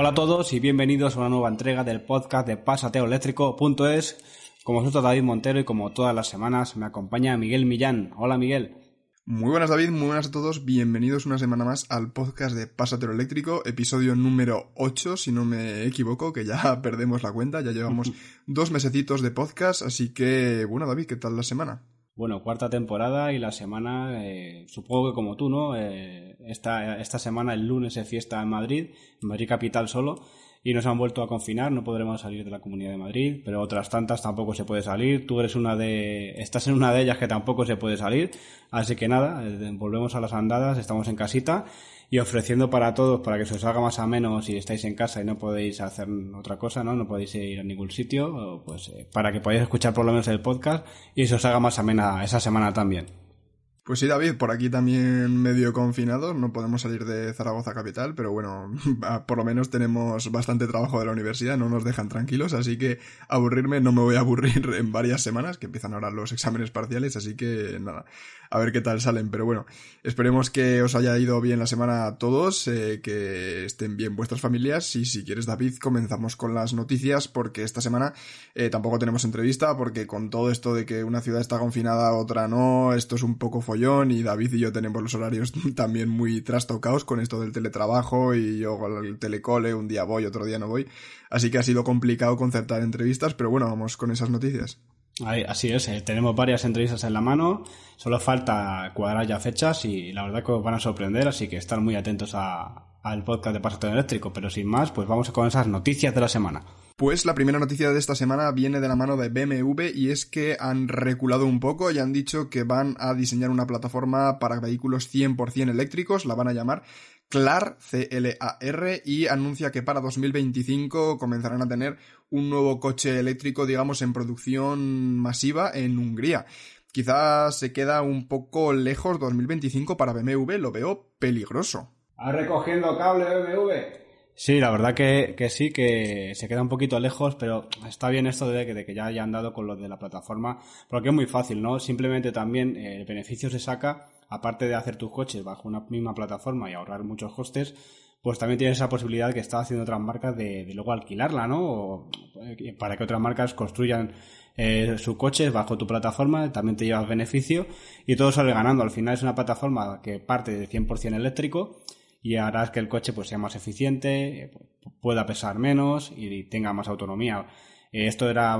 Hola a todos y bienvenidos a una nueva entrega del podcast de pasateoeléctrico.es. Como soy David Montero y como todas las semanas me acompaña Miguel Millán. Hola Miguel. Muy buenas David, muy buenas a todos, bienvenidos una semana más al podcast de Pasatero Eléctrico, episodio número 8, si no me equivoco, que ya perdemos la cuenta, ya llevamos dos mesecitos de podcast, así que bueno David, ¿qué tal la semana? Bueno, cuarta temporada y la semana, eh, supongo que como tú, ¿no? Eh, esta, esta semana, el lunes, es fiesta en Madrid, en Madrid capital solo, y nos han vuelto a confinar, no podremos salir de la Comunidad de Madrid, pero otras tantas tampoco se puede salir. Tú eres una de, estás en una de ellas que tampoco se puede salir, así que nada, eh, volvemos a las andadas, estamos en casita y ofreciendo para todos, para que se os haga más a menos si estáis en casa y no podéis hacer otra cosa, ¿no? No podéis ir a ningún sitio, pues eh, para que podáis escuchar por lo menos el podcast y se os haga más amena esa semana también. Pues sí, David, por aquí también medio confinados, no podemos salir de Zaragoza capital, pero bueno, por lo menos tenemos bastante trabajo de la universidad, no nos dejan tranquilos, así que aburrirme no me voy a aburrir en varias semanas, que empiezan ahora los exámenes parciales, así que nada, a ver qué tal salen, pero bueno, esperemos que os haya ido bien la semana a todos, eh, que estén bien vuestras familias y si quieres David comenzamos con las noticias porque esta semana eh, tampoco tenemos entrevista porque con todo esto de que una ciudad está confinada, otra no, esto es un poco follón y David y yo tenemos los horarios también muy trastocados con esto del teletrabajo y yo el telecole, un día voy, otro día no voy, así que ha sido complicado concertar entrevistas, pero bueno, vamos con esas noticias. Así es, eh, tenemos varias entrevistas en la mano, solo falta cuadrar ya fechas y la verdad que os van a sorprender, así que estar muy atentos al podcast de Pasato Eléctrico, pero sin más, pues vamos con esas noticias de la semana. Pues la primera noticia de esta semana viene de la mano de BMW y es que han reculado un poco y han dicho que van a diseñar una plataforma para vehículos 100% eléctricos, la van a llamar CLAR, C-L-A-R, y anuncia que para 2025 comenzarán a tener un nuevo coche eléctrico, digamos, en producción masiva en Hungría. Quizás se queda un poco lejos 2025 para BMW, lo veo peligroso. ¿Ha recogiendo cable BMW? Sí, la verdad que, sí, que se queda un poquito lejos, pero está bien esto de que, de que ya hayan dado con lo de la plataforma, porque es muy fácil, ¿no? Simplemente también eh, el beneficio se saca aparte de hacer tus coches bajo una misma plataforma y ahorrar muchos costes, pues también tienes esa posibilidad que está haciendo otras marcas de, luego alquilarla, ¿no? O, eh, para que otras marcas construyan eh, sus coches bajo tu plataforma, también te llevas beneficio y todo sale ganando. Al final es una plataforma que parte de 100% eléctrico y harás que el coche pues sea más eficiente, eh, pueda pesar menos y tenga más autonomía. Eh, esto era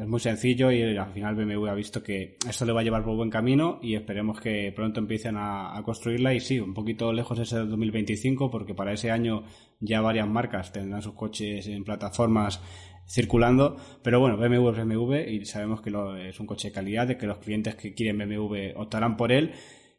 es muy sencillo y al final BMW ha visto que esto le va a llevar por buen camino y esperemos que pronto empiecen a, construirla y sí, un poquito lejos ese 2025 porque para ese año ya varias marcas tendrán sus coches en plataformas circulando, pero bueno, BMW es BMW y sabemos que es un coche de calidad, de que los clientes que quieren BMW optarán por él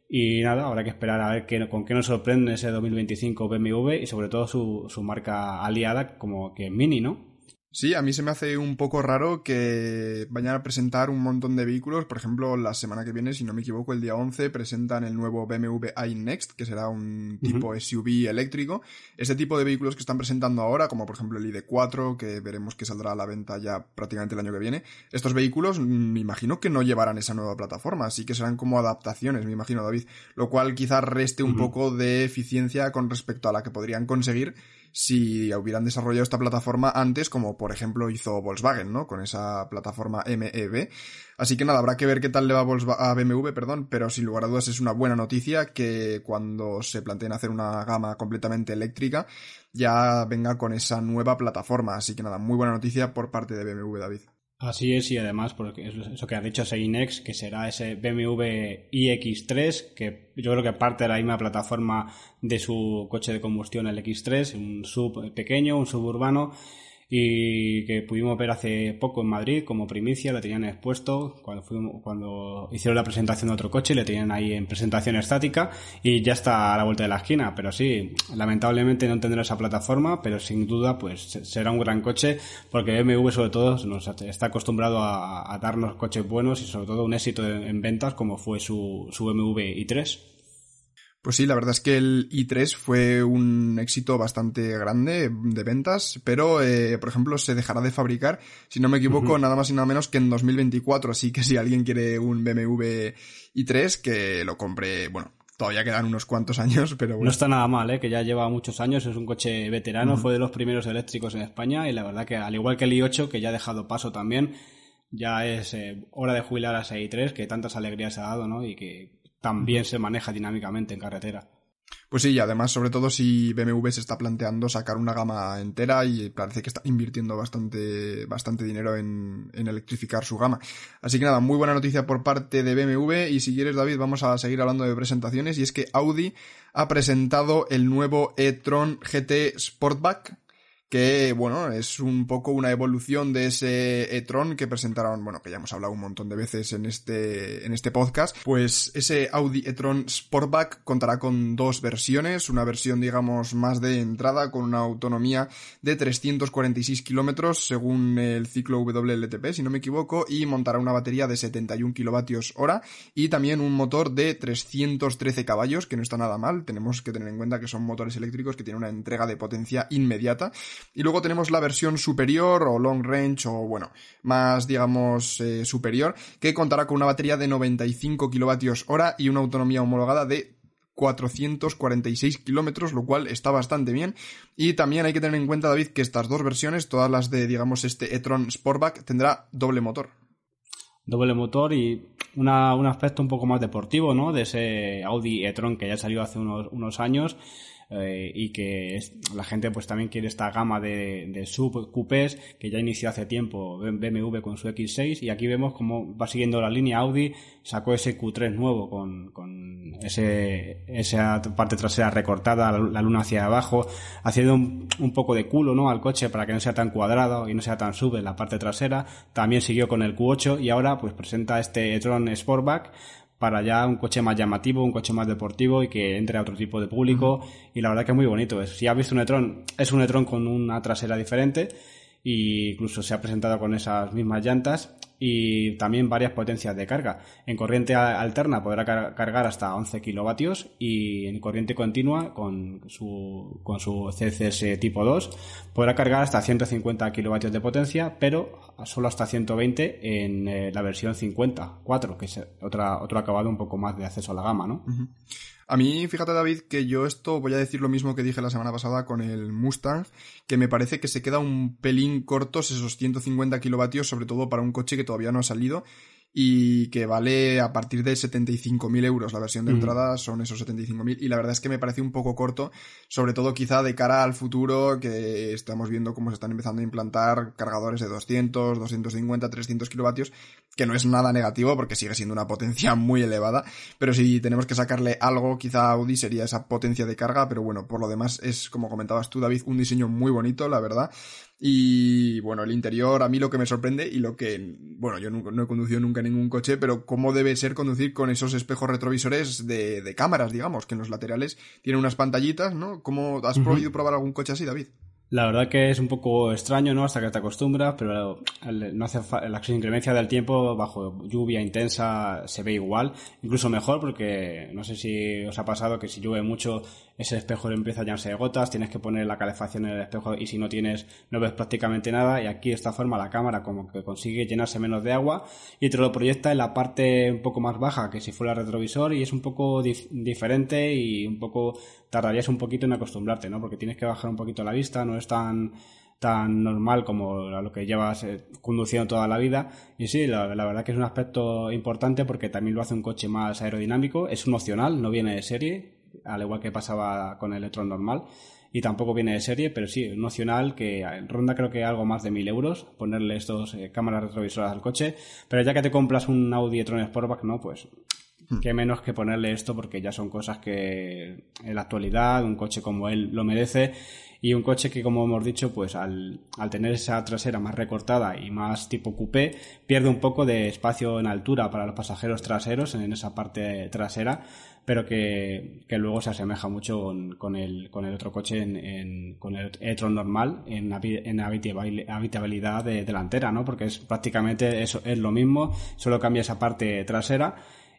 y nada, habrá que esperar a ver qué, con qué nos sorprende ese 2025 BMW y sobre todo su, su marca aliada como que Mini, ¿no? Sí, a mí se me hace un poco raro que vayan a presentar un montón de vehículos. Por ejemplo, la semana que viene, si no me equivoco, el día 11 presentan el nuevo BMW iNext, que será un tipo SUV eléctrico. Ese tipo de vehículos que están presentando ahora, como por ejemplo el ID4, que veremos que saldrá a la venta ya prácticamente el año que viene, estos vehículos mm, me imagino que no llevarán esa nueva plataforma, así que serán como adaptaciones, me imagino, David. Lo cual quizás reste un poco de eficiencia con respecto a la que podrían conseguir si hubieran desarrollado esta plataforma antes, como por ejemplo hizo Volkswagen, ¿no? Con esa plataforma MEB. Así que nada, habrá que ver qué tal le va a, BMW, perdón, pero sin lugar a dudas es una buena noticia que cuando se planteen hacer una gama completamente eléctrica ya venga con esa nueva plataforma. Así que nada, muy buena noticia por parte de BMW, David. Así es, y además, porque eso que ha dicho Seinex, que será ese BMW iX3, que yo creo que parte de la misma plataforma de su coche de combustión, el X3, un sub pequeño, un suburbano, y que pudimos ver hace poco en Madrid como primicia, lo tenían expuesto cuando, cuando hicieron la presentación de otro coche, le tenían ahí en presentación estática y ya está a la vuelta de la esquina, pero sí, lamentablemente no tendrá esa plataforma, pero sin duda pues será un gran coche porque BMW sobre todo nos está acostumbrado a, darnos coches buenos y sobre todo un éxito en, ventas como fue su, su BMW i3. Pues sí, la verdad es que el i3 fue un éxito bastante grande de ventas, pero, eh, por ejemplo, se dejará de fabricar, si no me equivoco, nada más y nada menos que en 2024. Así que si alguien quiere un BMW i3, que lo compre, bueno, todavía quedan unos cuantos años, pero bueno. No está nada mal, ¿eh? que ya lleva muchos años, es un coche veterano, fue de los primeros eléctricos en España y la verdad que al igual que el i8, que ya ha dejado paso también, ya es eh, hora de jubilar a ese i3 que tantas alegrías ha dado ¿no? y que también se maneja dinámicamente en carretera. Pues sí, y además, sobre todo si BMW se está planteando sacar una gama entera y parece que está invirtiendo bastante, bastante dinero en, en, electrificar su gama. Así que nada, muy buena noticia por parte de BMW y si quieres, David, vamos a seguir hablando de presentaciones y es que Audi ha presentado el nuevo e-tron GT Sportback que bueno, es un poco una evolución de ese e-tron que presentaron, bueno, que ya hemos hablado un montón de veces en este, en este podcast, pues ese Audi e-tron Sportback contará con dos versiones, una versión digamos más de entrada con una autonomía de 346 kilómetros según el ciclo WLTP, si no me equivoco, y montará una batería de 71 kilovatios hora y también un motor de 313 caballos, que no está nada mal, tenemos que tener en cuenta que son motores eléctricos que tienen una entrega de potencia inmediata y luego tenemos la versión superior o long range o bueno, más digamos eh, superior, que contará con una batería de 95 kilovatios hora y una autonomía homologada de 446 kilómetros, lo cual está bastante bien. Y también hay que tener en cuenta, David, que estas dos versiones, todas las de, digamos, este e-tron Sportback, tendrá doble motor. Doble motor y un aspecto un poco más deportivo, ¿no? De ese Audi e-tron que ya salió hace unos, unos años eh, y que la gente pues también quiere esta gama de, de sub coupés que ya inició hace tiempo BMW con su X6 y aquí vemos cómo va siguiendo la línea Audi sacó ese Q3 nuevo con, con ese, esa parte trasera recortada, la, luna hacia abajo, haciendo un, un, poco de culo ¿no? al coche para que no sea tan cuadrado y no sea tan sub en la parte trasera. También siguió con el Q8 y ahora pues presenta este e-tron Sportback para ya un coche más llamativo, un coche más deportivo y que entre a otro tipo de público. Y la verdad que es muy bonito. Si has visto un e-tron, es un e-tron con una trasera diferente e incluso se ha presentado con esas mismas llantas y también varias potencias de carga. En corriente alterna podrá cargar hasta 11 kilovatios y en corriente continua con su, con su CCS tipo 2 podrá cargar hasta 150 kilovatios de potencia, pero solo hasta 120 en eh, la versión 50.4, que es otra, otro acabado un poco más de acceso a la gama, ¿no? A mí, fíjate David, que yo esto voy a decir lo mismo que dije la semana pasada con el Mustang, que me parece que se queda un pelín cortos esos 150 kilovatios, sobre todo para un coche todavía no ha salido y que vale a partir de 75.000 euros. La versión de entrada son esos 75.000 y la verdad es que me parece un poco corto, sobre todo quizá de cara al futuro que estamos viendo cómo se están empezando a implantar cargadores de 200, 250, 300 kilovatios, que no es nada negativo porque sigue siendo una potencia muy elevada, pero si tenemos que sacarle algo, quizá Audi sería esa potencia de carga, pero bueno, por lo demás es, como comentabas tú, David, un diseño muy bonito, la verdad. Y bueno, el interior a mí lo que me sorprende y lo que, bueno, yo no, he conducido nunca ningún coche, pero cómo debe ser conducir con esos espejos retrovisores de, de cámaras, digamos, que en los laterales tienen unas pantallitas, ¿no? ¿Cómo has podido probar algún coche así, David? La verdad que es un poco extraño, ¿no? Hasta que te acostumbras, pero no hace la inclemencia del tiempo bajo lluvia intensa se ve igual, incluso mejor porque no sé si os ha pasado que si llueve mucho ese espejo empieza a llenarse de gotas, tienes que poner la calefacción en el espejo y si no tienes no ves prácticamente nada y aquí de esta forma la cámara como que consigue llenarse menos de agua y te lo proyecta en la parte un poco más baja que si fuera retrovisor y es un poco diferente y un poco tardarías un poquito en acostumbrarte, ¿no? Porque tienes que bajar un poquito la vista, no es tan tan normal como lo que llevas eh, conduciendo toda la vida. Y sí, la, verdad que es un aspecto importante porque también lo hace un coche más aerodinámico, es un opcional, no viene de serie, al igual que pasaba con el Electron normal. Y tampoco viene de serie, pero sí, un opcional que ronda creo que algo más de mil euros ponerle estos eh, cámaras retrovisoras al coche. Pero ya que te compras un Audi e-tron Sportback, no, pues hmm. qué menos que ponerle esto porque ya son cosas que en la actualidad un coche como él lo merece y un coche que como hemos dicho pues al, al, tener esa trasera más recortada y más tipo coupé pierde un poco de espacio en altura para los pasajeros traseros en esa parte trasera pero que, que luego se asemeja mucho con, el, con el otro coche, en, con el e-tron normal, en, en habitabilidad de, delantera, ¿no? Porque es prácticamente eso, es lo mismo, solo cambia esa parte trasera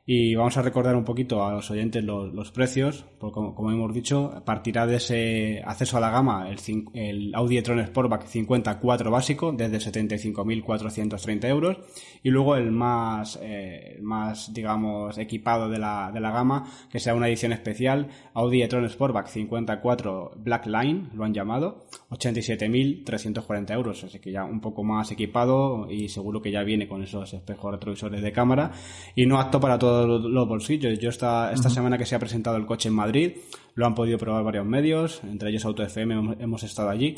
Y vamos a recordar un poquito a los oyentes los, precios, porque como, hemos dicho, partirá de ese acceso a la gama el, el Audi e-tron Sportback 54 básico desde 75.430 euros. Y luego el más, eh, más digamos, equipado de la, de la gama, que sea una edición especial, Audi e-tron Sportback 54 Black Line, lo han llamado, 87.340 euros, así que ya un poco más equipado y seguro que ya viene con esos espejos retrovisores de cámara. Y no apto para todo los bolsillos. Yo esta, esta semana que se ha presentado el coche en Madrid, lo han podido probar varios medios, entre ellos Auto FM, hemos, estado allí.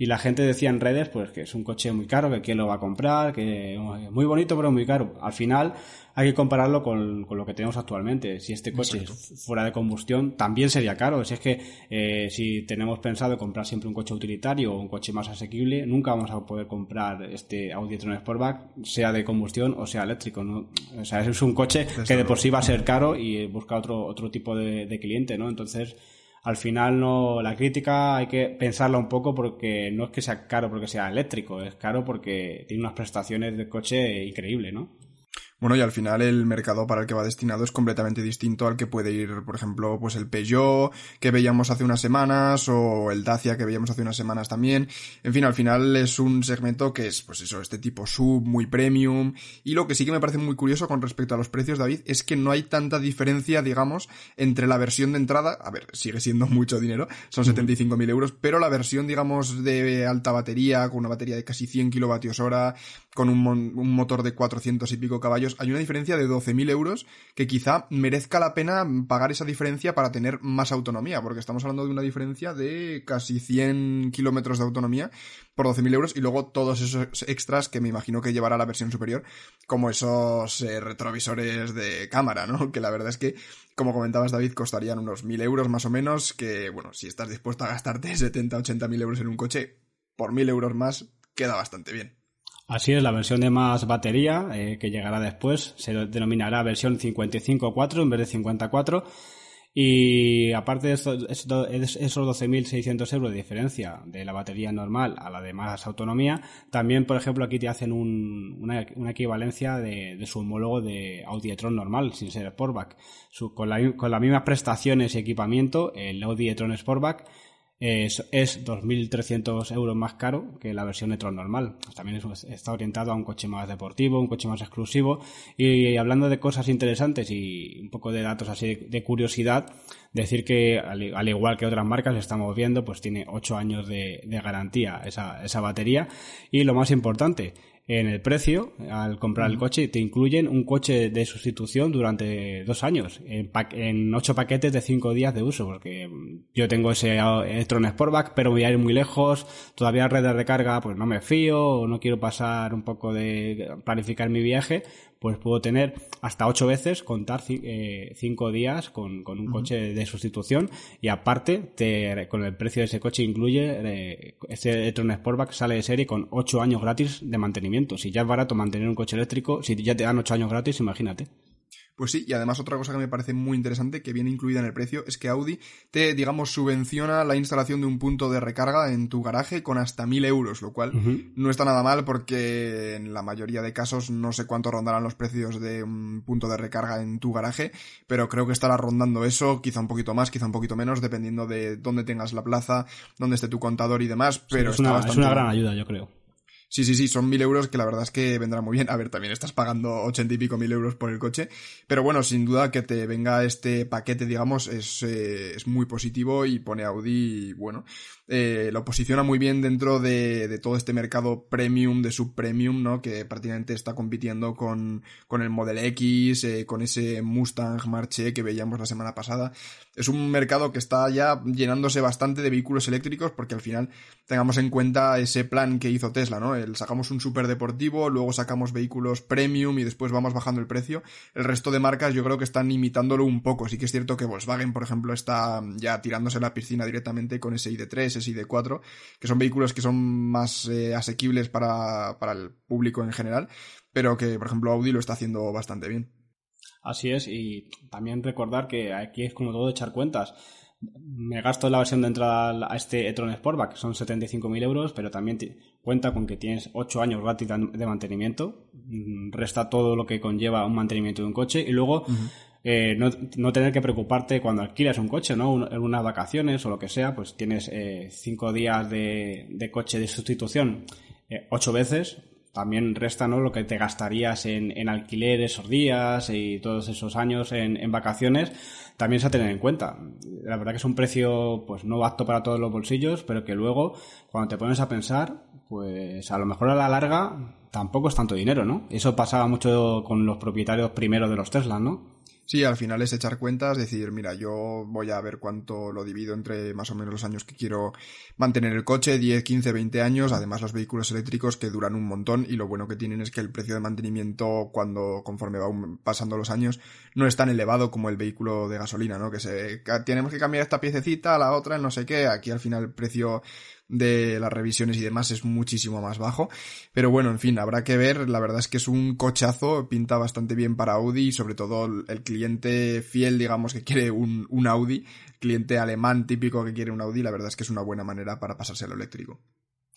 Y la gente decía en redes pues que es un coche muy caro, que quién lo va a comprar, que es muy bonito pero muy caro. Al final hay que compararlo con, lo que tenemos actualmente. Si este coche fuera de combustión, también sería caro. Si es que eh, si tenemos pensado comprar siempre un coche utilitario o un coche más asequible, nunca vamos a poder comprar este Audi e-tron Sportback, sea de combustión o sea eléctrico. O sea, es un coche que de por sí va a ser caro y busca otro, otro tipo de, de cliente, ¿no? Entonces, al final no la crítica hay que pensarla un poco porque no es que sea caro porque sea eléctrico, es caro porque tiene unas prestaciones de coche increíbles, ¿no? Bueno, y al final el mercado para el que va destinado es completamente distinto al que puede ir, por ejemplo, pues el Peugeot que veíamos hace unas semanas o el Dacia que veíamos hace unas semanas también. En fin, al final es un segmento que es, pues eso, este tipo sub, muy premium. Y lo que sí que me parece muy curioso con respecto a los precios, David, es que no hay tanta diferencia, digamos, entre la versión de entrada, a ver, sigue siendo mucho dinero, son 75.000 euros, pero la versión, digamos, de alta batería, con una batería de casi 100 kilovatios hora, con un, un motor de 400 y pico caballos, hay una diferencia de 12.000 euros que quizá merezca la pena pagar esa diferencia para tener más autonomía, porque estamos hablando de una diferencia de casi 100 kilómetros de autonomía por 12.000 euros y luego todos esos extras que me imagino que llevará la versión superior, como esos eh, retrovisores de cámara, ¿no? Que la verdad es que, como comentabas David, costarían unos 1.000 euros más o menos, que bueno, si estás dispuesto a gastarte 70, 80.000 euros en un coche, por 1.000 euros más queda bastante bien. Así es, la versión de más batería, eh, que llegará después, se denominará versión 55.4 en vez de 54. Y aparte de esos 12.600 euros de diferencia de la batería normal a la de más autonomía, también, por ejemplo, aquí te hacen una, equivalencia de, su homólogo de Audi e-tron normal, sin ser Sportback. con, con las mismas prestaciones y equipamiento, el Audi e-tron Sportback es, es 2.300 euros más caro que la versión e normal. También está orientado a un coche más deportivo, un coche más exclusivo. Y, hablando de cosas interesantes y un poco de datos así de, curiosidad, decir que al, igual que otras marcas estamos viendo, pues tiene 8 años de, de garantía esa, esa batería. Y lo más importante, en el precio al comprar el coche te incluyen un coche de sustitución durante dos años en, ocho paquetes de cinco días de uso porque yo tengo ese Electron Sportback pero voy a ir muy lejos todavía redes de carga pues no me fío o no quiero pasar un poco de planificar mi viaje pues puedo tener hasta ocho veces contar eh, cinco días con, con un coche de sustitución y aparte te, con el precio de ese coche incluye eh, este Electron Sportback sale de serie con ocho años gratis de mantenimiento. Si ya es barato mantener un coche eléctrico, si ya te dan ocho años gratis, imagínate. Pues sí, y además otra cosa que me parece muy interesante, que viene incluida en el precio, es que Audi te, digamos, subvenciona la instalación de un punto de recarga en tu garaje con hasta 1000 euros, lo cual no está nada mal porque en la mayoría de casos no sé cuánto rondarán los precios de un punto de recarga en tu garaje, pero creo que estará rondando eso, quizá un poquito más, quizá un poquito menos, dependiendo de dónde tengas la plaza, dónde esté tu contador y demás, pero es, una, es una gran ayuda, yo creo. Sí, sí, sí, son mil euros que la verdad es que vendrá muy bien. A ver, también estás pagando ochenta y pico mil euros por el coche. Pero bueno, sin duda que te venga este paquete, digamos, es, eh, es muy positivo y pone Audi, bueno, eh, lo posiciona muy bien dentro de, todo este mercado premium, de subpremium, ¿no? Que prácticamente está compitiendo con, con el Model X, eh, con ese Mustang Marche que veíamos la semana pasada. Es un mercado que está ya llenándose bastante de vehículos eléctricos porque al final tengamos en cuenta ese plan que hizo Tesla, ¿no? El sacamos un super deportivo, luego sacamos vehículos premium y después vamos bajando el precio. El resto de marcas yo creo que están imitándolo un poco. Sí que es cierto que Volkswagen, por ejemplo, está ya tirándose la piscina directamente con ese ID3, y de 4 que son vehículos que son más eh, asequibles para, para el público en general, pero que, por ejemplo, Audi lo está haciendo bastante bien. Así es, y también recordar que aquí es como todo echar cuentas. Me gasto la versión de entrada a este e-tron Sportback, que son 75.000 euros, pero también cuenta con que tienes 8 años gratis de mantenimiento, mm, resta todo lo que conlleva un mantenimiento de un coche y luego eh, no, tener que preocuparte cuando alquilas un coche, ¿no? En unas vacaciones o lo que sea, pues tienes 5 días de, coche de sustitución 8 veces, también resta ¿no? lo que te gastarías en, en alquiler esos días y todos esos años en, en, vacaciones, también se ha tener en cuenta. La verdad que es un precio pues no apto para todos los bolsillos, pero que luego cuando te pones a pensar, pues a lo mejor a la larga tampoco es tanto dinero, ¿no? Eso pasaba mucho con los propietarios primero de los Tesla, ¿no? Sí, al final es echar cuentas, decir, mira, yo voy a ver cuánto lo divido entre más o menos los años que quiero mantener el coche, 10, 15, 20 años, además los vehículos eléctricos que duran un montón y lo bueno que tienen es que el precio de mantenimiento cuando conforme va pasando los años no es tan elevado como el vehículo de gasolina, ¿no? Que se tenemos que cambiar esta piececita a la otra, no sé qué, aquí al final el precio de las revisiones y demás es muchísimo más bajo. Pero bueno, en fin, habrá que ver. La verdad es que es un cochazo, pinta bastante bien para Audi y sobre todo el cliente fiel, digamos, que quiere un, un Audi, cliente alemán típico que quiere un Audi, la verdad es que es una buena manera para pasarse al eléctrico.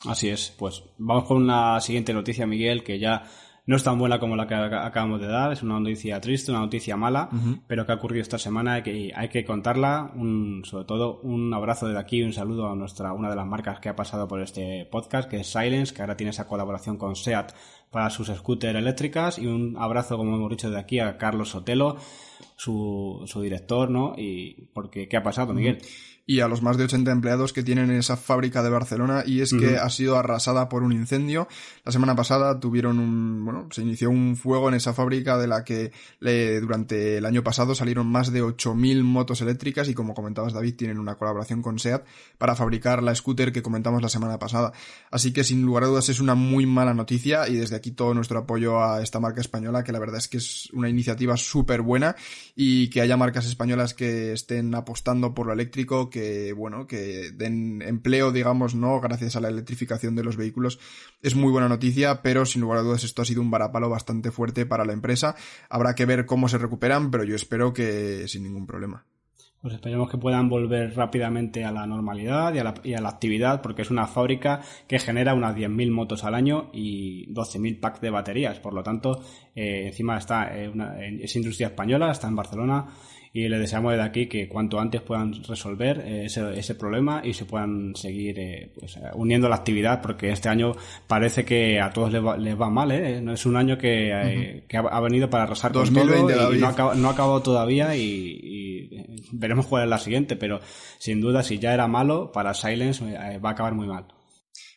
Así es, pues vamos con una siguiente noticia, Miguel, que ya no es tan buena como la que acabamos de dar, es una noticia triste, una noticia mala, pero que ha ocurrido esta semana y que hay que contarla. Un, sobre todo, un abrazo de aquí, un saludo a nuestra, una de las marcas que ha pasado por este podcast, que es Silence, que ahora tiene esa colaboración con SEAT para sus scooters eléctricas, y un abrazo, como hemos dicho, de aquí a Carlos Sotelo, su, su director, ¿no? Y porque, ¿qué ha pasado, Miguel? Y a los más de 80 empleados que tienen en esa fábrica de Barcelona y es que ha sido arrasada por un incendio. La semana pasada tuvieron un, bueno, se inició un fuego en esa fábrica de la que le, durante el año pasado salieron más de 8.000 motos eléctricas y como comentabas David tienen una colaboración con SEAT para fabricar la scooter que comentamos la semana pasada. Así que sin lugar a dudas es una muy mala noticia y desde aquí todo nuestro apoyo a esta marca española que la verdad es que es una iniciativa súper buena y que haya marcas españolas que estén apostando por lo eléctrico que, bueno, que den empleo, digamos, ¿no? Gracias a la electrificación de los vehículos. Es muy buena noticia, pero sin lugar a dudas esto ha sido un varapalo bastante fuerte para la empresa. Habrá que ver cómo se recuperan, pero yo espero que sin ningún problema. Pues esperemos que puedan volver rápidamente a la normalidad y a la, y a la actividad, porque es una fábrica que genera unas 10.000 motos al año y 12.000 packs de baterías. Por lo tanto, eh, encima está eh, una, es industria española, está en Barcelona y le deseamos desde aquí que cuanto antes puedan resolver eh, ese, ese, problema y se puedan seguir eh, pues, eh, uniendo la actividad porque este año parece que a todos les va, les va mal ¿eh? no es un año que, que ha, venido para arrasar 2020, con todo y no, ha, no ha acabado todavía y, y, veremos cuál es la siguiente pero sin duda si ya era malo para Silence va a acabar muy mal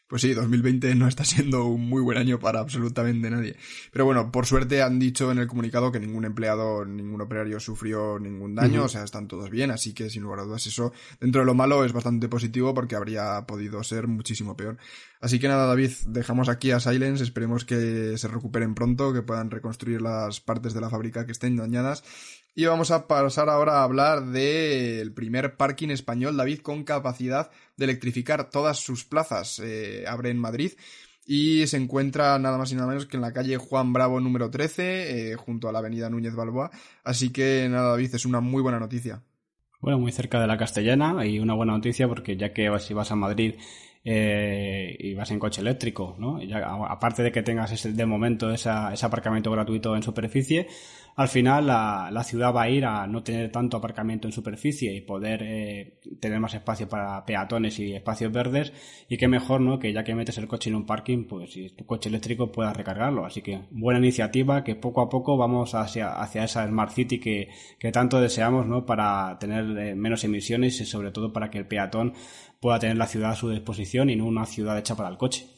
pues sí, 2020 no está siendo un muy buen año para absolutamente nadie. Pero bueno, por suerte han dicho en el comunicado que ningún empleado, ningún operario sufrió ningún daño, o sea, están todos bien, así que sin lugar a dudas eso, dentro de lo malo, es bastante positivo porque habría podido ser muchísimo peor. Así que nada, David, dejamos aquí a Silence, esperemos que se recuperen pronto, que puedan reconstruir las partes de la fábrica que estén dañadas y vamos a pasar ahora a hablar del primer parking español, David, con capacidad de electrificar todas sus plazas. Eh, abre en Madrid y se encuentra nada más y nada menos que en la calle Juan Bravo número 13, eh, junto a la avenida Núñez Balboa. Así que nada, David, es una muy buena noticia. Bueno, muy cerca de la Castellana y una buena noticia porque ya que si vas a Madrid eh, y vas en coche eléctrico, ¿no? Ya, aparte de que tengas ese, de momento esa, ese aparcamiento gratuito en superficie, al final la, ciudad va a ir a no tener tanto aparcamiento en superficie y poder eh, tener más espacio para peatones y espacios verdes. Y qué mejor no que ya que metes el coche en un parking pues si tu coche eléctrico puedas recargarlo. Así que buena iniciativa que poco a poco vamos hacia, esa smart city que, que tanto deseamos no para tener eh, menos emisiones y sobre todo para que el peatón pueda tener la ciudad a su disposición y no una ciudad hecha para el coche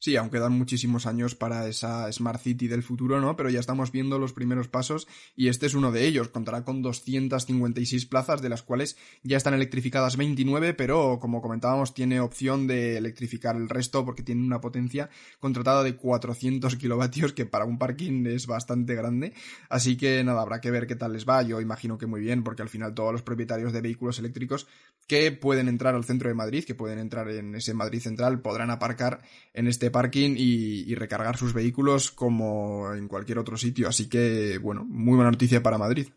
Sí, aunque quedan muchísimos años para esa Smart City del futuro, ¿no? Pero ya estamos viendo los primeros pasos y este es uno de ellos. Contará con 256 plazas, de las cuales ya están electrificadas 29, pero como comentábamos, tiene opción de electrificar el resto porque tiene una potencia contratada de 400 kilovatios, que para un parking es bastante grande. Así que nada, habrá que ver qué tal les va. Yo imagino que muy bien, porque al final todos los propietarios de vehículos eléctricos que pueden entrar al centro de Madrid, que pueden entrar en ese Madrid central, podrán aparcar en este parking y, recargar sus vehículos como en cualquier otro sitio. Así que, bueno, muy buena noticia para Madrid.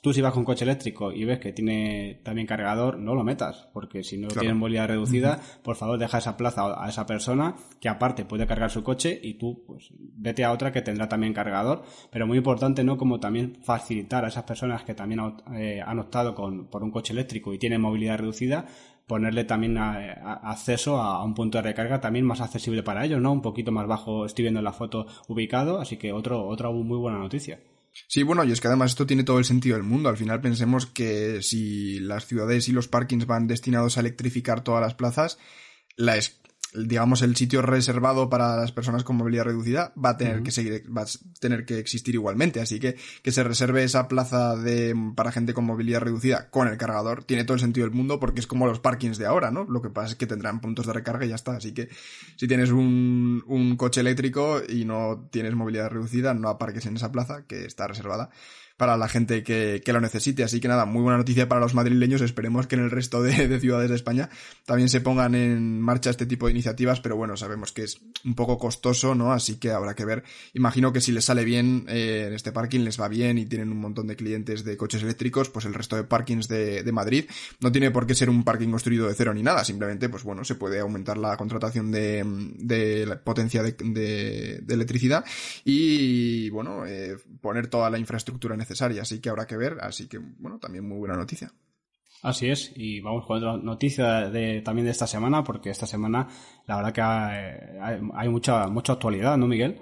tú si vas con coche eléctrico y ves que tiene también cargador, no lo metas, porque si no tiene movilidad reducida, por favor deja esa plaza a esa persona que aparte puede cargar su coche y tú pues vete a otra que tendrá también cargador, pero muy importante, ¿no? Como también facilitar a esas personas que también eh, han optado con, por un coche eléctrico y tienen movilidad reducida, ponerle también acceso a, un punto de recarga también más accesible para ellos, ¿no? Un poquito más bajo, estoy viendo en la foto ubicado, así que otro, otra muy buena noticia. Sí, bueno, y es que además esto tiene todo el sentido del mundo. Al final pensemos que si las ciudades y los parkings van destinados a electrificar todas las plazas, la, digamos, el sitio reservado para las personas con movilidad reducida va a tener que seguir, va a tener que existir igualmente. Así que que se reserve esa plaza de, para gente con movilidad reducida con el cargador tiene todo el sentido del mundo porque es como los parkings de ahora, ¿no? Lo que pasa es que tendrán puntos de recarga y ya está. Así que si tienes un, un coche eléctrico y no tienes movilidad reducida, no aparques en esa plaza que está reservada para la gente que, que, lo necesite. Así que nada, muy buena noticia para los madrileños. Esperemos que en el resto de, ciudades de España también se pongan en marcha este tipo de iniciativas, pero bueno, sabemos que es un poco costoso, ¿no? Así que habrá que ver. Imagino que si les sale bien eh, en este parking, les va bien y tienen un montón de clientes de coches eléctricos, pues el resto de parkings de, de Madrid no tiene por qué ser un parking construido de cero ni nada. Simplemente, pues bueno, se puede aumentar la contratación de, de potencia de, de, electricidad y, bueno, eh, poner toda la infraestructura necesaria necesaria, así que habrá que ver, así que bueno, también muy buena noticia. Así es, y vamos con otra noticia de, también de esta semana, porque esta semana la verdad que hay, hay mucha, mucha actualidad, ¿no, Miguel?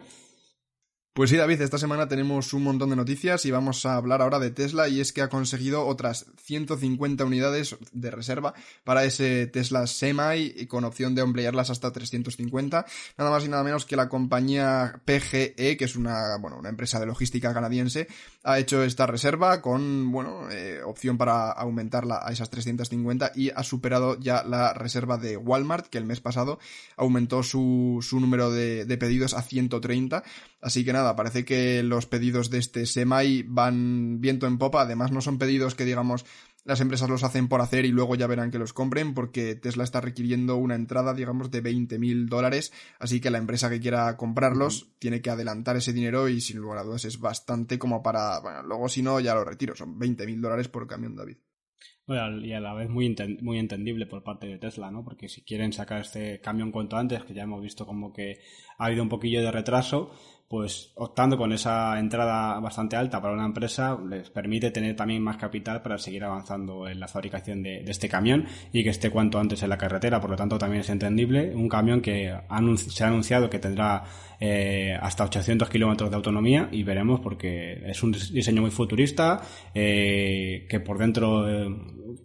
Pues sí, David, esta semana tenemos un montón de noticias y vamos a hablar ahora de Tesla y es que ha conseguido otras 150 unidades de reserva para ese Tesla Semi y con opción de ampliarlas hasta 350. Nada más y nada menos que la compañía PGE, que es una, bueno, una empresa de logística canadiense, ha hecho esta reserva con, bueno, eh, opción para aumentarla a esas 350 y ha superado ya la reserva de Walmart, que el mes pasado aumentó su, su número de, de pedidos a 130. Así que nada, parece que los pedidos de este SEMAI van viento en popa. Además, no son pedidos que, digamos, las empresas los hacen por hacer y luego ya verán que los compren, porque Tesla está requiriendo una entrada, digamos, de 20 mil dólares. Así que la empresa que quiera comprarlos tiene que adelantar ese dinero y, sin lugar a dudas, es bastante como para. Bueno, luego si no, ya lo retiro. Son 20 mil dólares por camión, David. y a la vez muy, muy entendible por parte de Tesla, ¿no? Porque si quieren sacar este camión cuanto antes, que ya hemos visto como que ha habido un poquillo de retraso, pues optando con esa entrada bastante alta para una empresa les permite tener también más capital para seguir avanzando en la fabricación de, este camión y que esté cuanto antes en la carretera. Por lo tanto, también es entendible. Un camión que se ha anunciado que tendrá eh, hasta 800 kilómetros de autonomía y veremos porque es un diseño muy futurista eh, que por dentro eh,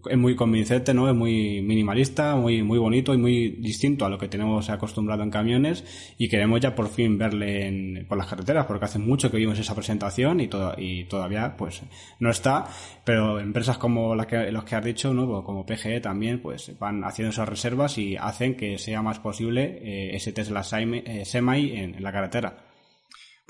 es muy convincente, ¿no? Es muy minimalista, muy, muy bonito y muy distinto a lo que tenemos acostumbrado en camiones y queremos ya por fin verle en, por las carreteras porque hace mucho que vimos esa presentación y, y todavía pues no está, pero empresas como las que, los que has dicho, ¿no? Como PGE también pues van haciendo esas reservas y hacen que sea más posible eh, ese Tesla eh, Semi en la carretera.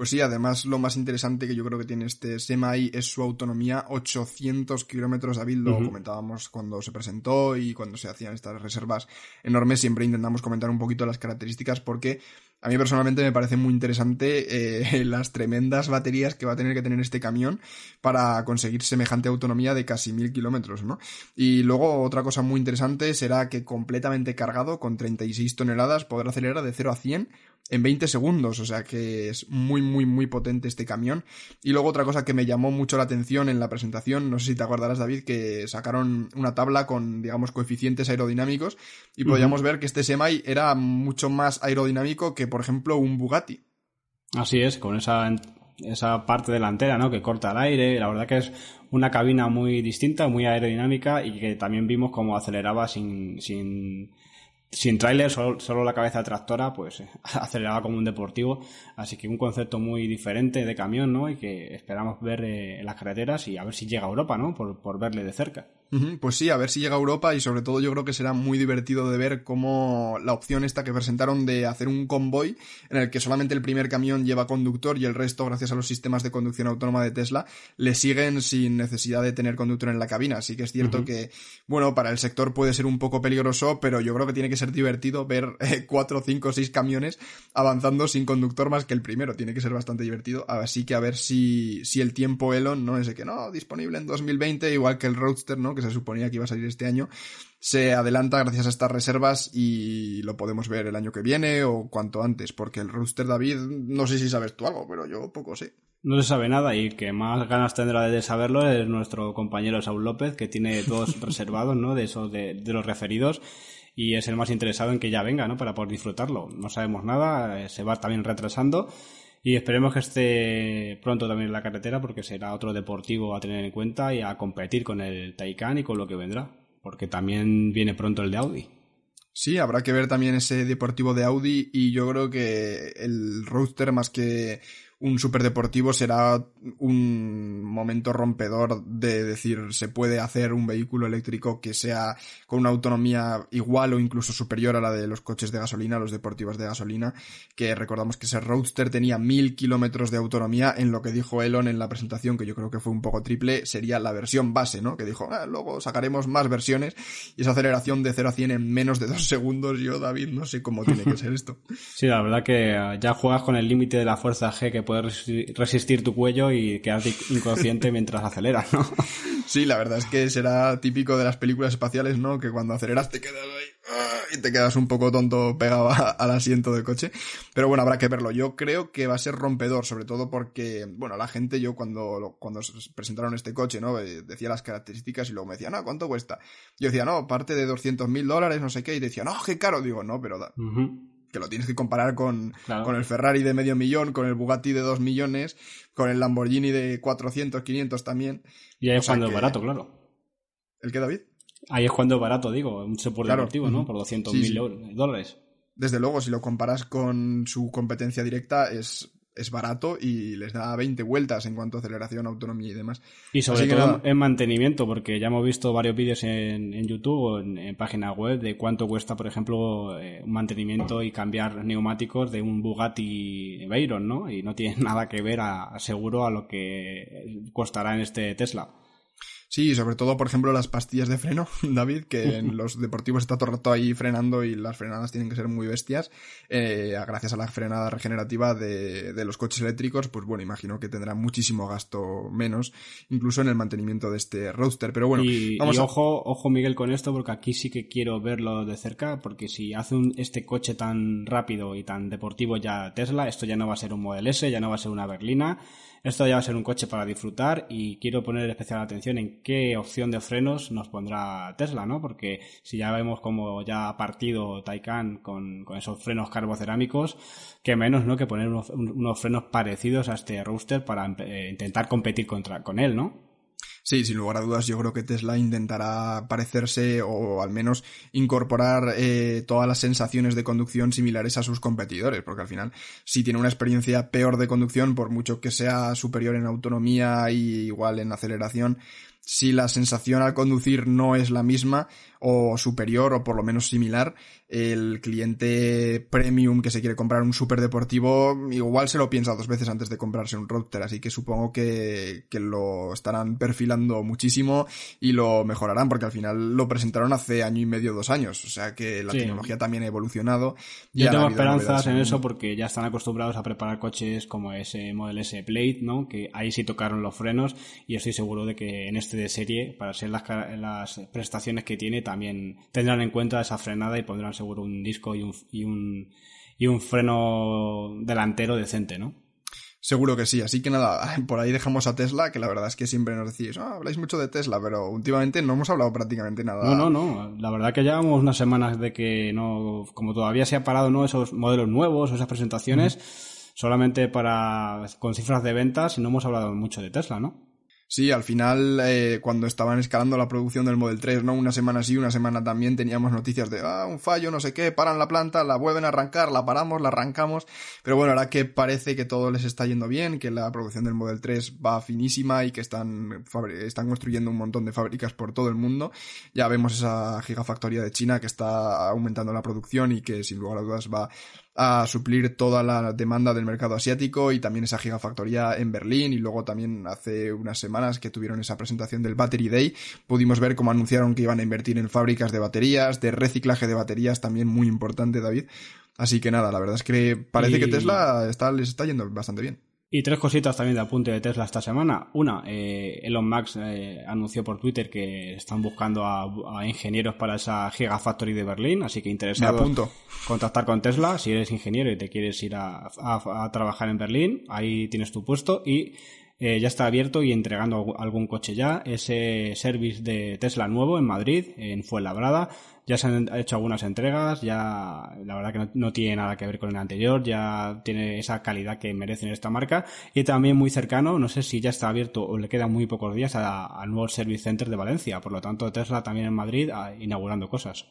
Pues sí, además lo más interesante que yo creo que tiene este Semi es su autonomía, 800 kilómetros, David, lo comentábamos cuando se presentó y cuando se hacían estas reservas enormes, siempre intentamos comentar un poquito las características porque a mí personalmente me parece muy interesante eh, las tremendas baterías que va a tener que tener este camión para conseguir semejante autonomía de casi mil kilómetros, ¿no? Y luego otra cosa muy interesante será que completamente cargado con 36 toneladas podrá acelerar de 0 a 100 en 20 segundos, o sea que es muy, muy, muy potente este camión. Y luego otra cosa que me llamó mucho la atención en la presentación, no sé si te acordarás David, que sacaron una tabla con, digamos, coeficientes aerodinámicos y podíamos ver que este Semi era mucho más aerodinámico que, por ejemplo, un Bugatti. Así es, con esa, esa parte delantera, ¿no? Que corta el aire, la verdad que es una cabina muy distinta, muy aerodinámica y que también vimos cómo aceleraba sin, sin sin tráiler, solo, la cabeza tractora, pues aceleraba como un deportivo. Así que un concepto muy diferente de camión, ¿no? Y que esperamos ver eh, en las carreteras y a ver si llega a Europa, ¿no? Por, por verle de cerca. Pues sí, a ver si llega a Europa y sobre todo yo creo que será muy divertido de ver cómo la opción esta que presentaron de hacer un convoy en el que solamente el primer camión lleva conductor y el resto, gracias a los sistemas de conducción autónoma de Tesla, le siguen sin necesidad de tener conductor en la cabina. Así que es cierto que, bueno, para el sector puede ser un poco peligroso, pero yo creo que tiene que ser divertido ver eh, cuatro, cinco, seis camiones avanzando sin conductor más que el primero. Tiene que ser bastante divertido. Así que a ver si, si el tiempo Elon, ¿no? Ese que no, disponible en 2020, igual que el Roadster, ¿no? Se suponía que iba a salir este año, se adelanta gracias a estas reservas y lo podemos ver el año que viene o cuanto antes, porque el Rooster David, no sé si sabes tú algo, pero yo poco sé. No se sabe nada y que más ganas tendrá de saberlo es nuestro compañero Saúl López, que tiene dos reservados, ¿no? De esos, de, de, los referidos y es el más interesado en que ya venga, ¿no? Para poder disfrutarlo. No sabemos nada, eh, se va también retrasando y esperemos que esté pronto también en la carretera porque será otro deportivo a tener en cuenta y a competir con el Taycan y con lo que vendrá. Porque también viene pronto el de Audi. Sí, habrá que ver también ese deportivo de Audi y yo creo que el Roadster más que un superdeportivo será un momento rompedor de decir se puede hacer un vehículo eléctrico que sea con una autonomía igual o incluso superior a la de los coches de gasolina, los deportivos de gasolina, que recordamos que ese Roadster tenía mil kilómetros de autonomía en lo que dijo Elon en la presentación, que yo creo que fue un poco triple, sería la versión base, ¿no? Que dijo, ah, luego sacaremos más versiones y esa aceleración de 0 a 100 en menos de dos segundos, yo David no sé cómo tiene que ser esto. Sí, la verdad que ya juegas con el límite de la fuerza G que puedes resistir tu cuello y quedarte inconsciente mientras aceleras, ¿no? Sí, la verdad es que será típico de las películas espaciales, ¿no? Que cuando aceleras te quedas ahí ¡ah! y te quedas un poco tonto pegado al asiento del coche. Pero bueno, habrá que verlo. Yo creo que va a ser rompedor, sobre todo porque, bueno, la gente, yo cuando, cuando presentaron este coche, ¿no? Eh, decía las características y luego me decía, no, ¿cuánto cuesta? Yo decía, no, parte de 200 mil dólares, no sé qué, y decía, no, qué caro. Digo, no, pero da que lo tienes que comparar con, con el Ferrari de medio millón, con el Bugatti de dos millones, con el Lamborghini de 400, 500 también. Y ahí es cuando es barato, claro. ¿El qué, David? Ahí es cuando es barato, digo, un por deportivo, ¿no? Por 200 mil dólares. Desde luego, si lo comparas con su competencia directa, es es barato y les da 20 vueltas en cuanto a aceleración, autonomía y demás. Y sobre todo en mantenimiento, porque ya hemos visto varios vídeos en, en, YouTube o en, en, página web de cuánto cuesta, por ejemplo, eh, un mantenimiento y cambiar neumáticos de un Bugatti Veyron, ¿no? Y no tiene nada que ver, a, seguro, a lo que costará en este Tesla. Sí, sobre todo, por ejemplo, las pastillas de freno, David, que en los deportivos está todo el rato ahí frenando y las frenadas tienen que ser muy bestias. Eh, gracias a la frenada regenerativa de, de, los coches eléctricos, pues bueno, imagino que tendrá muchísimo gasto menos, incluso en el mantenimiento de este roadster. Pero bueno, y, vamos ojo, ojo Miguel con esto, porque aquí sí que quiero verlo de cerca, porque si hace un, este coche tan rápido y tan deportivo ya Tesla, esto ya no va a ser un Model S, ya no va a ser una berlina esto ya va a ser un coche para disfrutar y quiero poner especial atención en qué opción de frenos nos pondrá Tesla, ¿no? Porque si ya vemos como ya ha partido Taycan con, esos frenos carbocerámicos, qué menos, ¿no? Que poner unos, frenos parecidos a este Rooster para eh, intentar competir contra, con él, ¿no? Sí, sin lugar a dudas, yo creo que Tesla intentará parecerse o al menos incorporar eh, todas las sensaciones de conducción similares a sus competidores, porque al final, si tiene una experiencia peor de conducción, por mucho que sea superior en autonomía y igual en aceleración, si la sensación al conducir no es la misma o superior o por lo menos similar, el cliente premium que se quiere comprar un super deportivo igual se lo piensa dos veces antes de comprarse un router, así que supongo que, que lo estarán perfilando muchísimo y lo mejorarán porque al final lo presentaron hace año y medio, dos años, o sea que la tecnología también ha evolucionado. Yo tengo esperanzas en eso porque ya están acostumbrados a preparar coches como ese Model S Plate, ¿no? Que ahí sí tocaron los frenos y estoy seguro de que en este de serie, para ser las, las prestaciones que tiene, también tendrán en cuenta esa frenada y pondrán seguro un disco y un, y un, y un freno delantero decente, ¿no? Seguro que sí, así que nada, por ahí dejamos a Tesla, que la verdad es que siempre nos decís, ah, habláis mucho de Tesla, pero últimamente no hemos hablado prácticamente nada. No, no, no, la verdad que llevamos unas semanas de que no, como todavía se ha parado, ¿no? Esos modelos nuevos, esas presentaciones, solamente para, con cifras de ventas y no hemos hablado mucho de Tesla, ¿no? Sí, al final, eh, cuando estaban escalando la producción del Model 3, ¿no? Una semana sí, una semana también teníamos noticias de, ah, un fallo, no sé qué, paran la planta, la vuelven a arrancar, la paramos, la arrancamos. Pero bueno, ahora que parece que todo les está yendo bien, que la producción del Model 3 va finísima y que están, están construyendo un montón de fábricas por todo el mundo, ya vemos esa gigafactoría de China que está aumentando la producción y que sin lugar a dudas va a suplir toda la demanda del mercado asiático y también esa gigafactoría en Berlín y luego también hace unas semanas que tuvieron esa presentación del Battery Day pudimos ver cómo anunciaron que iban a invertir en fábricas de baterías, de reciclaje de baterías también muy importante David. Así que nada, la verdad es que parece que Tesla está, les está yendo bastante bien. Y tres cositas también de apunte de Tesla esta semana. Una, eh, Elon Musk eh, anunció por Twitter que están buscando a, ingenieros para esa Gigafactory de Berlín, así que interesado contactar con Tesla si eres ingeniero y te quieres ir a, trabajar en Berlín, ahí tienes tu puesto y eh, ya está abierto y entregando algún coche ya. Ese service de Tesla nuevo en Madrid, en Fuenlabrada, ya se han hecho algunas entregas, ya la verdad que no, tiene nada que ver con el anterior, ya tiene esa calidad que merecen esta marca y también muy cercano, no sé si ya está abierto o le quedan muy pocos días al nuevo Service Center de Valencia, por lo tanto Tesla también en Madrid inaugurando cosas.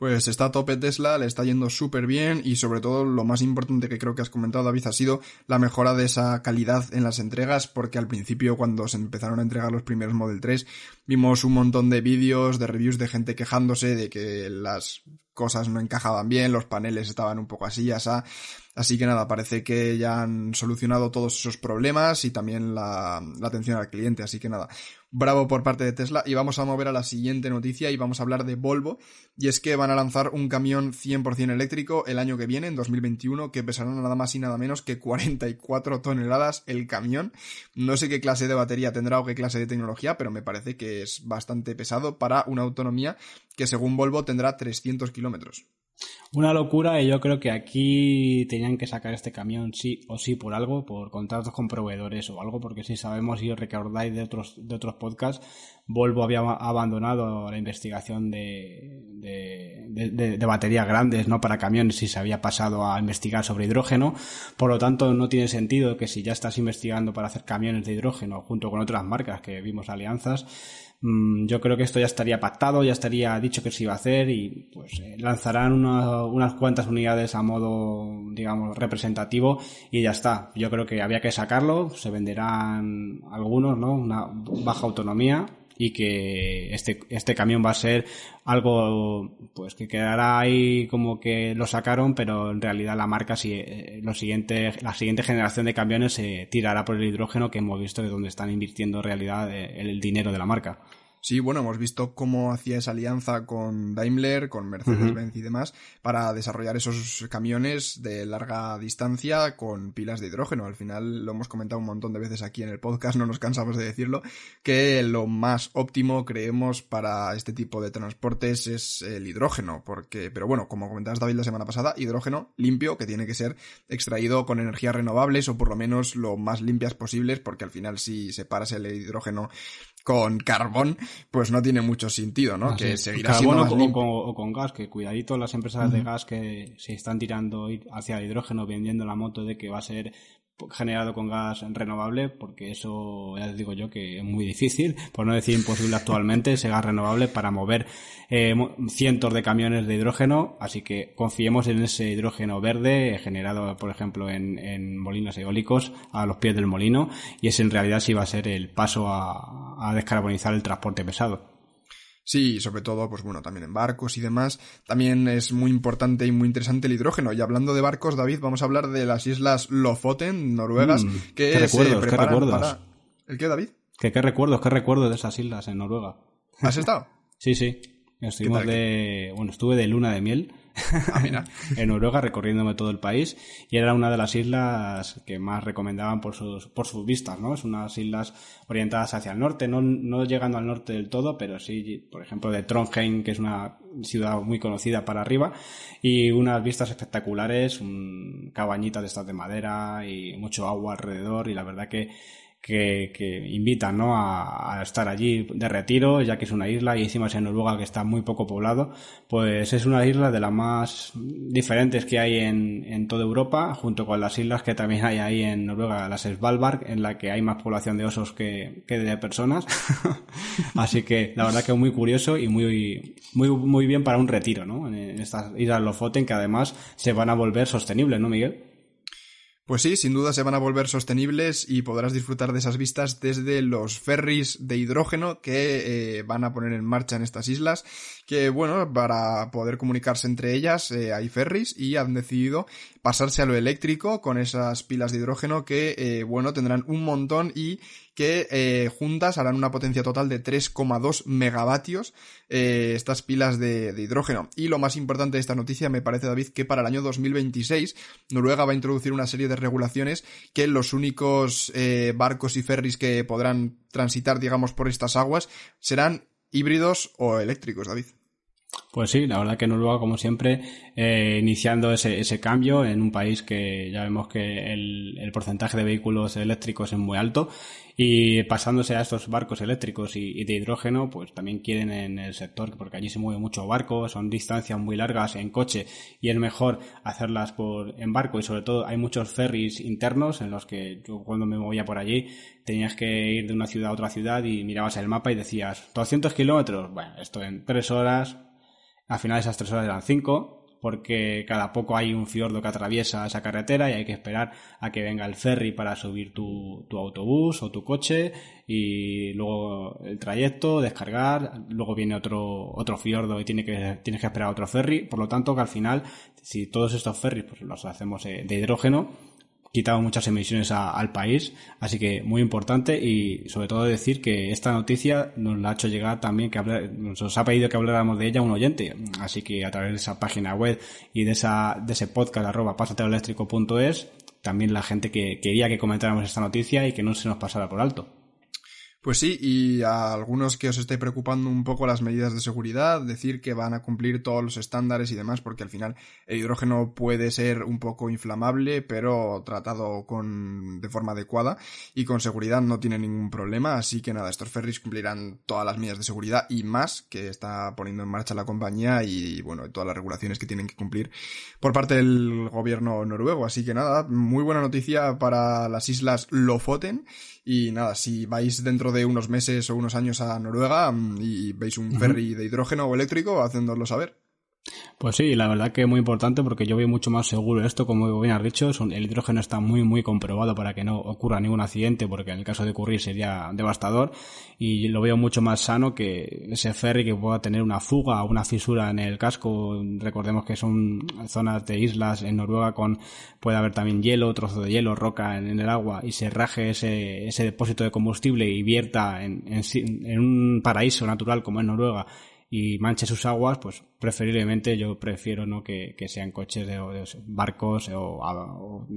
Pues está a tope Tesla, le está yendo súper bien y sobre todo lo más importante que creo que has comentado David ha sido la mejora de esa calidad en las entregas porque al principio cuando se empezaron a entregar los primeros Model 3 vimos un montón de vídeos, de reviews de gente quejándose de que las cosas no encajaban bien, los paneles estaban un poco así, así. Así que nada, parece que ya han solucionado todos esos problemas y también la, la atención al cliente. Así que nada, bravo por parte de Tesla y vamos a mover a la siguiente noticia y vamos a hablar de Volvo y es que van a lanzar un camión 100% eléctrico el año que viene, en 2021, que pesará nada más y nada menos que 44 toneladas el camión. No sé qué clase de batería tendrá o qué clase de tecnología, pero me parece que es bastante pesado para una autonomía que según Volvo tendrá 300 kilómetros. Una locura y yo creo que aquí tenían que sacar este camión sí o sí por algo, por contratos con proveedores o algo, porque si sabemos y os recordáis de otros, de otros podcasts, Volvo había abandonado la investigación de, de, de, baterías grandes, no para camiones, y se había pasado a investigar sobre hidrógeno. Por lo tanto, no tiene sentido que si ya estás investigando para hacer camiones de hidrógeno junto con otras marcas que vimos alianzas, Mm, yo creo que esto ya estaría pactado, ya estaría dicho que se iba a hacer y pues eh, lanzarán unas cuantas unidades a modo, digamos, representativo y ya está. Yo creo que había que sacarlo, se venderán algunos, ¿no? Una baja autonomía y que este, este camión va a ser algo pues que quedará ahí como que lo sacaron, pero en realidad la marca si eh, lo siguiente, la siguiente generación de camiones se tirará por el hidrógeno que hemos visto de donde están invirtiendo en realidad eh, el dinero de la marca. Sí, bueno, hemos visto cómo hacía esa alianza con Daimler, con Mercedes-Benz y demás, para desarrollar esos camiones de larga distancia con pilas de hidrógeno. Al final lo hemos comentado un montón de veces aquí en el podcast, no nos cansamos de decirlo, que lo más óptimo creemos para este tipo de transportes es el hidrógeno, porque, pero bueno, como comentabas David la semana pasada, hidrógeno limpio que tiene que ser extraído con energías renovables o por lo menos lo más limpias posibles, porque al final si separas el hidrógeno con carbón, pues no tiene mucho sentido, ¿no? Ah, que seguirá siendo o, con, gas, que cuidadito las empresas de gas que se están tirando hacia el hidrógeno vendiendo la moto de que va a ser generado con gas renovable, porque eso ya les digo yo que es muy difícil, por no decir imposible actualmente, ese gas renovable para mover eh, cientos de camiones de hidrógeno, así que confiemos en ese hidrógeno verde generado, por ejemplo, en, en molinos eólicos a los pies del molino, y ese en realidad sí va a ser el paso a, a descarbonizar el transporte pesado. Sí, sobre todo, pues bueno, también en barcos y demás. También es muy importante y muy interesante el hidrógeno. Y hablando de barcos, David, vamos a hablar de las islas Lofoten, noruegas, mm, que ¿qué recuerdos, ¿qué recuerdos? ¿El qué, David? ¿Qué, ¿Qué recuerdos, qué recuerdos de esas islas en Noruega? ¿Has estado? sí, sí. Estuvimos de, bueno, estuve de luna de miel Ah, en Noruega recorriéndome todo el país y era una de las islas que más recomendaban por sus, por sus vistas, ¿no? Es unas islas orientadas hacia el norte, no, no llegando al norte del todo, pero sí, por ejemplo, de Trondheim, que es una ciudad muy conocida para arriba, y unas vistas espectaculares, un cabañita de estas de madera y mucho agua alrededor y la verdad que que, que invitan ¿no? a, estar allí de retiro, ya que es una isla y encima es en Noruega que está muy poco poblado, pues es una isla de las más diferentes que hay en, en toda Europa, junto con las islas que también hay ahí en Noruega, las Svalbard, en la que hay más población de osos que, que de personas. Así que la verdad que es muy curioso y muy, muy, muy bien para un retiro, ¿no? En estas islas Lofoten que además se van a volver sostenibles, ¿no, Miguel? Pues sí, sin duda se van a volver sostenibles y podrás disfrutar de esas vistas desde los ferries de hidrógeno que eh, van a poner en marcha en estas islas, que bueno, para poder comunicarse entre ellas eh, hay ferries y han decidido pasarse a lo eléctrico con esas pilas de hidrógeno que eh, bueno, tendrán un montón y que eh, juntas harán una potencia total de 3,2 megavatios eh, estas pilas de, hidrógeno. Y lo más importante de esta noticia me parece, David, que para el año 2026 Noruega va a introducir una serie de regulaciones que los únicos eh, barcos y ferries que podrán transitar, digamos, por estas aguas serán híbridos o eléctricos, David. Pues sí, la verdad que Noruega, como siempre, iniciando ese, cambio en un país que ya vemos que el, porcentaje de vehículos eléctricos es muy alto y pasándose a estos barcos eléctricos y, de hidrógeno, pues también quieren en el sector, porque allí se mueve mucho barco, son distancias muy largas en coche y es mejor hacerlas por en barco. Y sobre todo hay muchos ferries internos en los que yo cuando me movía por allí tenías que ir de una ciudad a otra ciudad y mirabas el mapa y decías 200 kilómetros, bueno, esto en tres horas al final esas tres horas eran cinco, porque cada poco hay un fiordo que atraviesa esa carretera y hay que esperar a que venga el ferry para subir tu, tu autobús o tu coche y luego el trayecto, descargar, luego viene otro, otro fiordo y tiene que, tienes que esperar otro ferry. Por lo tanto, que al final, si todos estos ferries pues, los hacemos de hidrógeno, quitado muchas emisiones al país, así que muy importante y sobre todo decir que esta noticia nos la ha hecho llegar también que nos ha pedido que habláramos de ella un oyente, así que a través de esa página web y de esa de ese podcast arroba pasateoeléctrico.es también la gente que quería que comentáramos esta noticia y que no se nos pasara por alto. Pues sí, y a algunos que os esté preocupando un poco las medidas de seguridad, decir que van a cumplir todos los estándares y demás, porque al final el hidrógeno puede ser un poco inflamable, pero tratado con, de forma adecuada y con seguridad no tiene ningún problema, así que nada, estos ferries cumplirán todas las medidas de seguridad y más que está poniendo en marcha la compañía y bueno, todas las regulaciones que tienen que cumplir por parte del gobierno noruego, así que nada, muy buena noticia para las islas Lofoten. Y nada, si vais dentro de unos meses o unos años a Noruega mm, y veis un ferry de hidrógeno o eléctrico, hacéndoslo saber. Pues sí, la verdad que es muy importante porque yo veo mucho más seguro esto, como bien has dicho, el hidrógeno está muy muy comprobado para que no ocurra ningún accidente, porque en el caso de ocurrir sería devastador, y lo veo mucho más sano que ese ferry que pueda tener una fuga o una fisura en el casco. Recordemos que son zonas de islas en Noruega con puede haber también hielo, trozo de hielo, roca en, el agua y se raje ese, ese depósito de combustible y vierta en, en un paraíso natural como es Noruega y manche sus aguas, pues preferiblemente yo prefiero no que, sean coches de, barcos o,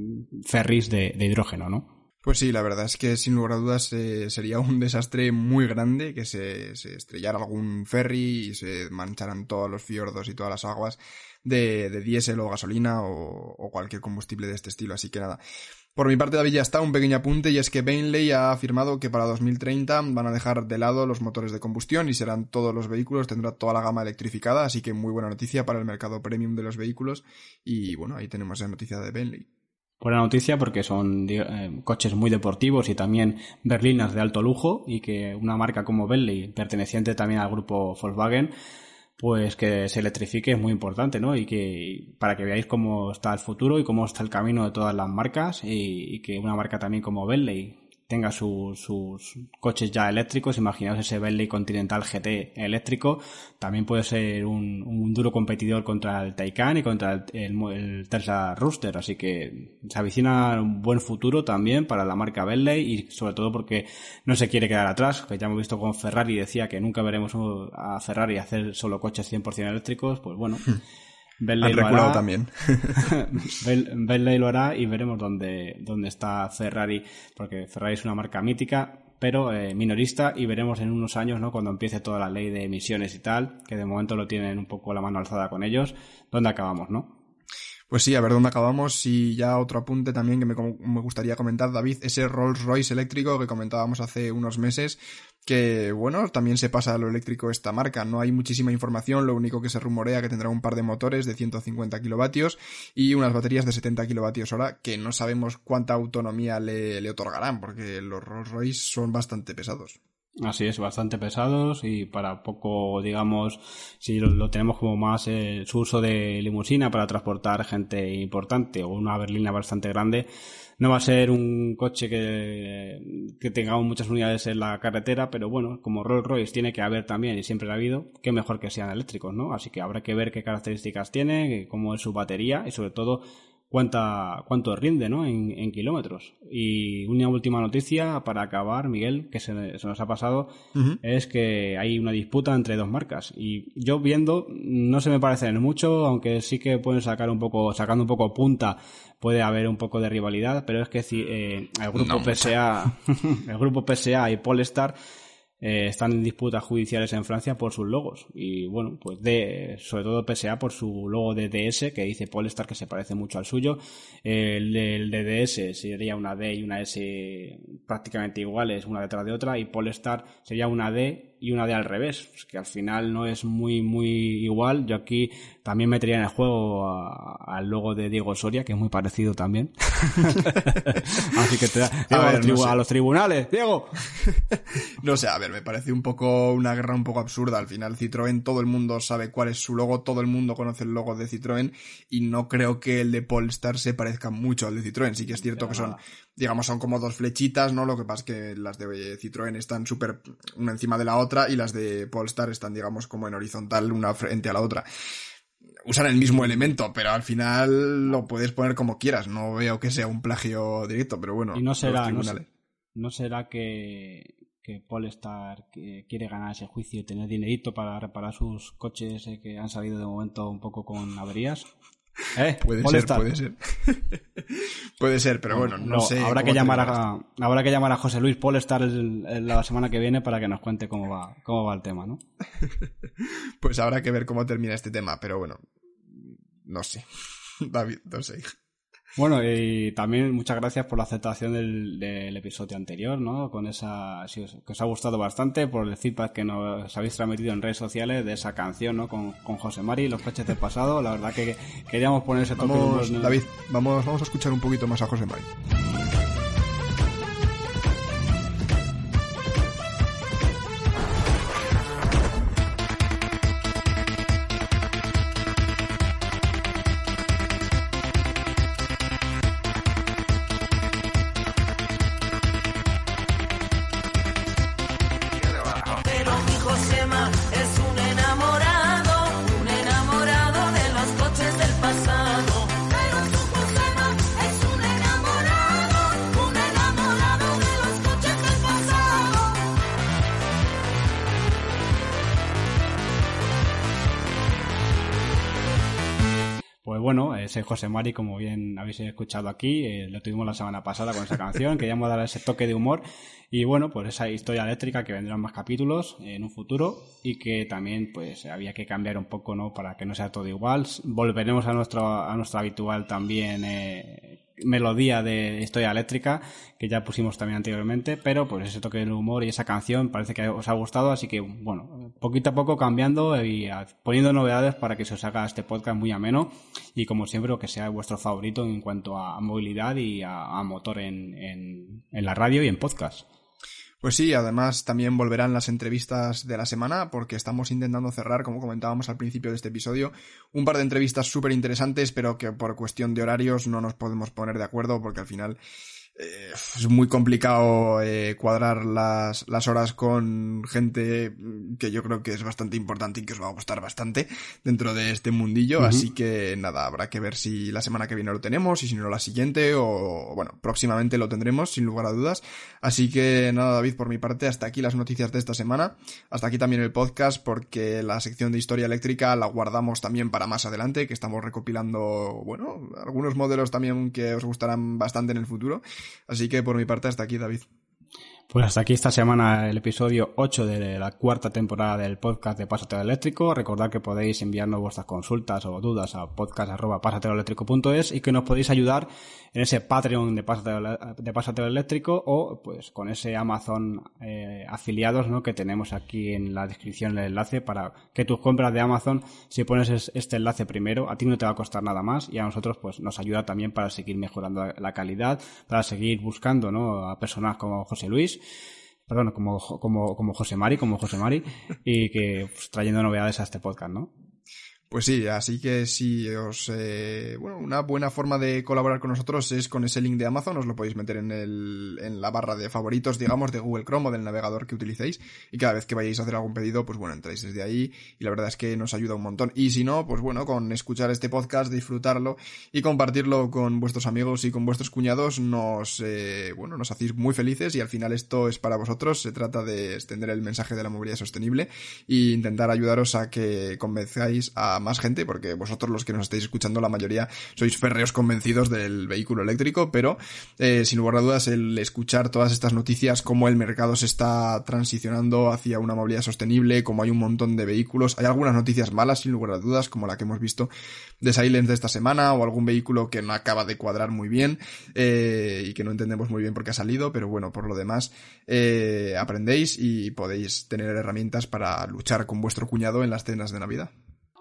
ferries de, hidrógeno, ¿no? Pues sí, la verdad es que sin lugar a dudas eh, sería un desastre muy grande que se, estrellara algún ferry y se mancharan todos los fiordos y todas las aguas de, diésel o gasolina o, cualquier combustible de este estilo. Así que nada, por mi parte, David, ya está un pequeño apunte y es que Bainley ha afirmado que para 2030 van a dejar de lado los motores de combustión y serán todos los vehículos, tendrá toda la gama electrificada, así que muy buena noticia para el mercado premium de los vehículos y bueno, ahí tenemos la noticia de Bainley. Buena noticia porque son eh, coches muy deportivos y también berlinas de alto lujo y que una marca como Bentley, perteneciente también al grupo Volkswagen, pues que se electrifique es muy importante, ¿no? Y que para que veáis cómo está el futuro y cómo está el camino de todas las marcas y, y que una marca también como Bentley tenga sus coches ya eléctricos, imaginaos ese Bentley Continental GT eléctrico, también puede ser un, duro competidor contra el Taycan y contra el, Tesla Rooster, así que se avicina un buen futuro también para la marca Bentley y sobre todo porque no se quiere quedar atrás, que ya hemos visto con Ferrari decía que nunca veremos a Ferrari hacer solo coches 100% eléctricos, pues bueno. Bentley lo hará. también. Bentley lo hará y veremos dónde, dónde está Ferrari, porque Ferrari es una marca mítica, pero eh, minorista y veremos en unos años, ¿no? Cuando empiece toda la ley de emisiones y tal, que de momento lo tienen un poco la mano alzada con ellos, dónde acabamos, ¿no? Pues sí, a ver dónde acabamos. Y ya otro apunte también que me, me, gustaría comentar, David, ese Rolls Royce eléctrico que comentábamos hace unos meses, que bueno, también se pasa a lo eléctrico esta marca. No hay muchísima información, lo único que se rumorea que tendrá un par de motores de 150 kilovatios y unas baterías de 70 kilovatios hora, que no sabemos cuánta autonomía le, le otorgarán, porque los Rolls Royce son bastante pesados. Así es, bastante pesados y para poco, digamos, si lo, tenemos como más eh, su uso de limusina para transportar gente importante o una berlina bastante grande, no va a ser un coche que, que tengamos muchas unidades en la carretera, pero bueno, como Rolls Royce tiene que haber también y siempre ha habido, qué mejor que sean eléctricos, ¿no? Así que habrá que ver qué características tiene, cómo es su batería y sobre todo cuánta, cuánto rinde ¿no? en, kilómetros. Y una última noticia para acabar, Miguel, que se, nos ha pasado, es que hay una disputa entre dos marcas. Y yo viendo, no se me parecen mucho, aunque sí que pueden sacar un poco, sacando un poco punta, puede haber un poco de rivalidad, pero es que eh, el grupo PSA, el grupo PSA y Polestar eh, están en disputas judiciales en Francia por sus logos. Y bueno, pues de, sobre todo PSA por su logo de DS, que dice Polestar que se parece mucho al suyo. el, el de DS sería una D y una S prácticamente iguales, una detrás de otra, y Polestar sería una D y una de al revés, pues que al final no es muy, muy igual. Yo aquí también metería en el juego al logo de Diego Soria, que es muy parecido también. Así que te da, a, los tribunales, Diego. no sé, a ver, me parece un poco una guerra un poco absurda. Al final, Citroën, todo el mundo sabe cuál es su logo, todo el mundo conoce el logo de Citroën, y no creo que el de Polestar se parezca mucho al de Citroën. Sí que es cierto que son digamos, son como dos flechitas, ¿no? Lo que pasa es que las de Citroën están súper una encima de la otra y las de Polestar están, digamos, como en horizontal una frente a la otra. Usan el mismo elemento, pero al final lo puedes poner como quieras. No veo que sea un plagio directo, pero bueno. Y no será, no, será que, que Polestar quiere ganar ese juicio y tener dinerito para reparar sus coches eh, que han salido de momento un poco con averías. ¿Eh? Puede ser, puede ser. puede ser, pero bueno, no, sé. Habrá que, llamar a, habrá que llamar a José Luis Polestar la semana que viene para que nos cuente cómo va, cómo va el tema, ¿no? pues habrá que ver cómo termina este tema, pero bueno, no sé. David, no sé. Bueno, y también muchas gracias por la aceptación del, del episodio anterior, ¿no? Con esa, si os, que os ha gustado bastante, por el feedback que nos habéis transmitido en redes sociales de esa canción, ¿no? Con, con José Mari, los coches del pasado. La verdad que queríamos poner ese toque. Vamos, David, vamos, vamos a escuchar un poquito más a José Mari. José Mari, como bien habéis escuchado aquí, eh, lo tuvimos la semana pasada con esa canción, queríamos dar ese toque de humor y bueno, pues esa historia eléctrica que vendrán más capítulos en un futuro y que también pues había que cambiar un poco, ¿no? Para que no sea todo igual. Volveremos a nuestro, a nuestro habitual también eh, melodía de historia eléctrica que ya pusimos también anteriormente, pero pues ese toque del humor y esa canción parece que os ha gustado, así que bueno, poquito a poco cambiando y poniendo novedades para que se os haga este podcast muy ameno y como siempre que sea vuestro favorito en cuanto a movilidad y a, motor en, en, en la radio y en podcast. Pues sí, además también volverán las entrevistas de la semana porque estamos intentando cerrar, como comentábamos al principio de este episodio, un par de entrevistas súper interesantes, pero que por cuestión de horarios no nos podemos poner de acuerdo porque al final eh, es muy complicado eh, cuadrar las, las, horas con gente que yo creo que es bastante importante y que os va a gustar bastante dentro de este mundillo. Así que nada, habrá que ver si la semana que viene lo tenemos y si no la siguiente o bueno, próximamente lo tendremos sin lugar a dudas. Así que nada, David, por mi parte, hasta aquí las noticias de esta semana. Hasta aquí también el podcast porque la sección de historia eléctrica la guardamos también para más adelante, que estamos recopilando, bueno, algunos modelos también que os gustarán bastante en el futuro. Así que por mi parte hasta aquí, David. Pues hasta aquí esta semana el episodio 8 de la cuarta temporada del podcast de Pasatero Eléctrico. Recordad que podéis enviarnos vuestras consultas o dudas a podcast.pasateroeléctrico.es y que nos podéis ayudar en ese Patreon de Pasatero, Eléctrico o pues con ese Amazon eh, afiliados ¿no? que tenemos aquí en la descripción del enlace para que tus compras de Amazon, si pones este enlace primero, a ti no te va a costar nada más y a nosotros pues nos ayuda también para seguir mejorando la calidad, para seguir buscando ¿no? a personas como José Luis perdón, como, como, como José Mari, como José Mari, y que pues, trayendo novedades a este podcast, ¿no? Pues sí, así que si os... Eh, bueno, una buena forma de colaborar con nosotros es con ese link de Amazon, os lo podéis meter en, el, en la barra de favoritos, digamos, de Google Chrome o del navegador que utilicéis y cada vez que vayáis a hacer algún pedido, pues bueno, entráis desde ahí y la verdad es que nos ayuda un montón. Y si no, pues bueno, con escuchar este podcast, disfrutarlo y compartirlo con vuestros amigos y con vuestros cuñados, nos, eh, bueno, nos hacéis muy felices y al final esto es para vosotros, se trata de extender el mensaje de la movilidad sostenible e intentar ayudaros a que convenzáis a más gente, porque vosotros los que nos estáis escuchando, la mayoría sois férreos convencidos del vehículo eléctrico, pero eh, sin lugar a dudas el escuchar todas estas noticias, cómo el mercado se está transicionando hacia una movilidad sostenible, como hay un montón de vehículos, hay algunas noticias malas, sin lugar a dudas, como la que hemos visto de Silence de esta semana, o algún vehículo que no acaba de cuadrar muy bien, eh, y que no entendemos muy bien por qué ha salido, pero bueno, por lo demás, eh, aprendéis y podéis tener herramientas para luchar con vuestro cuñado en las cenas de Navidad.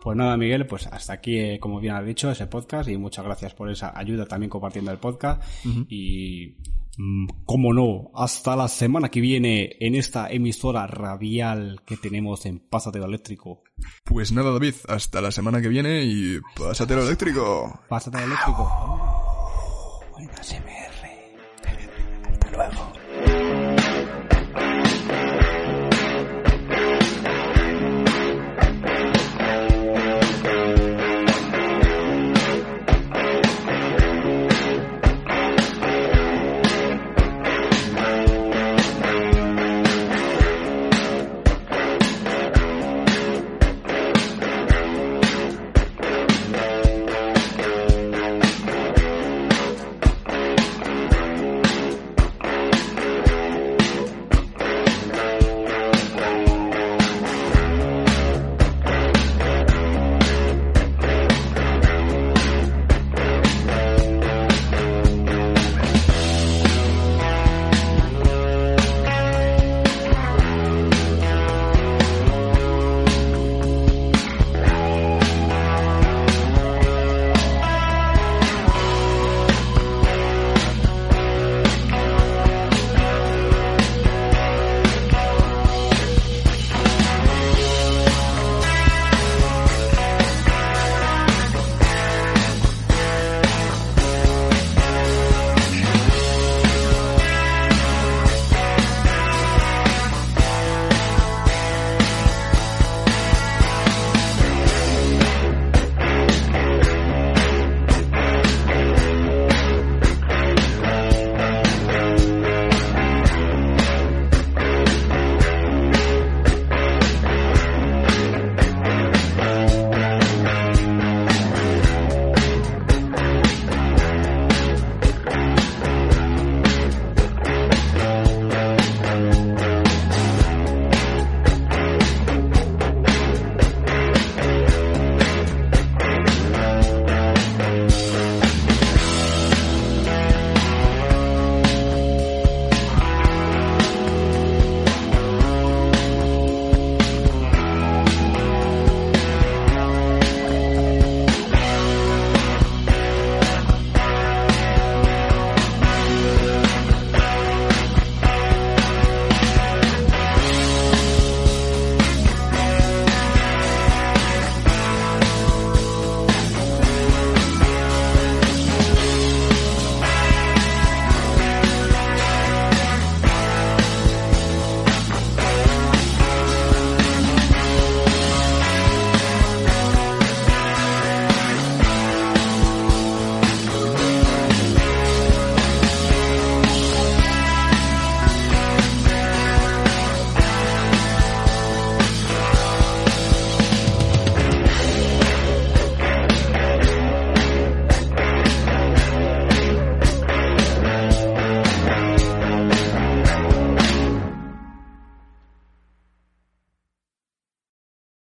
Pues nada, Miguel, pues hasta aquí, eh, como bien has dicho, ese podcast y muchas gracias por esa ayuda también compartiendo el podcast. Y, mm, como no, hasta la semana que viene en esta emisora radial que tenemos en Pásatelo Eléctrico. Pues nada, David, hasta la semana que viene y Pásatelo Eléctrico. Pásatelo Eléctrico. Oh, buena SMR. Hasta luego.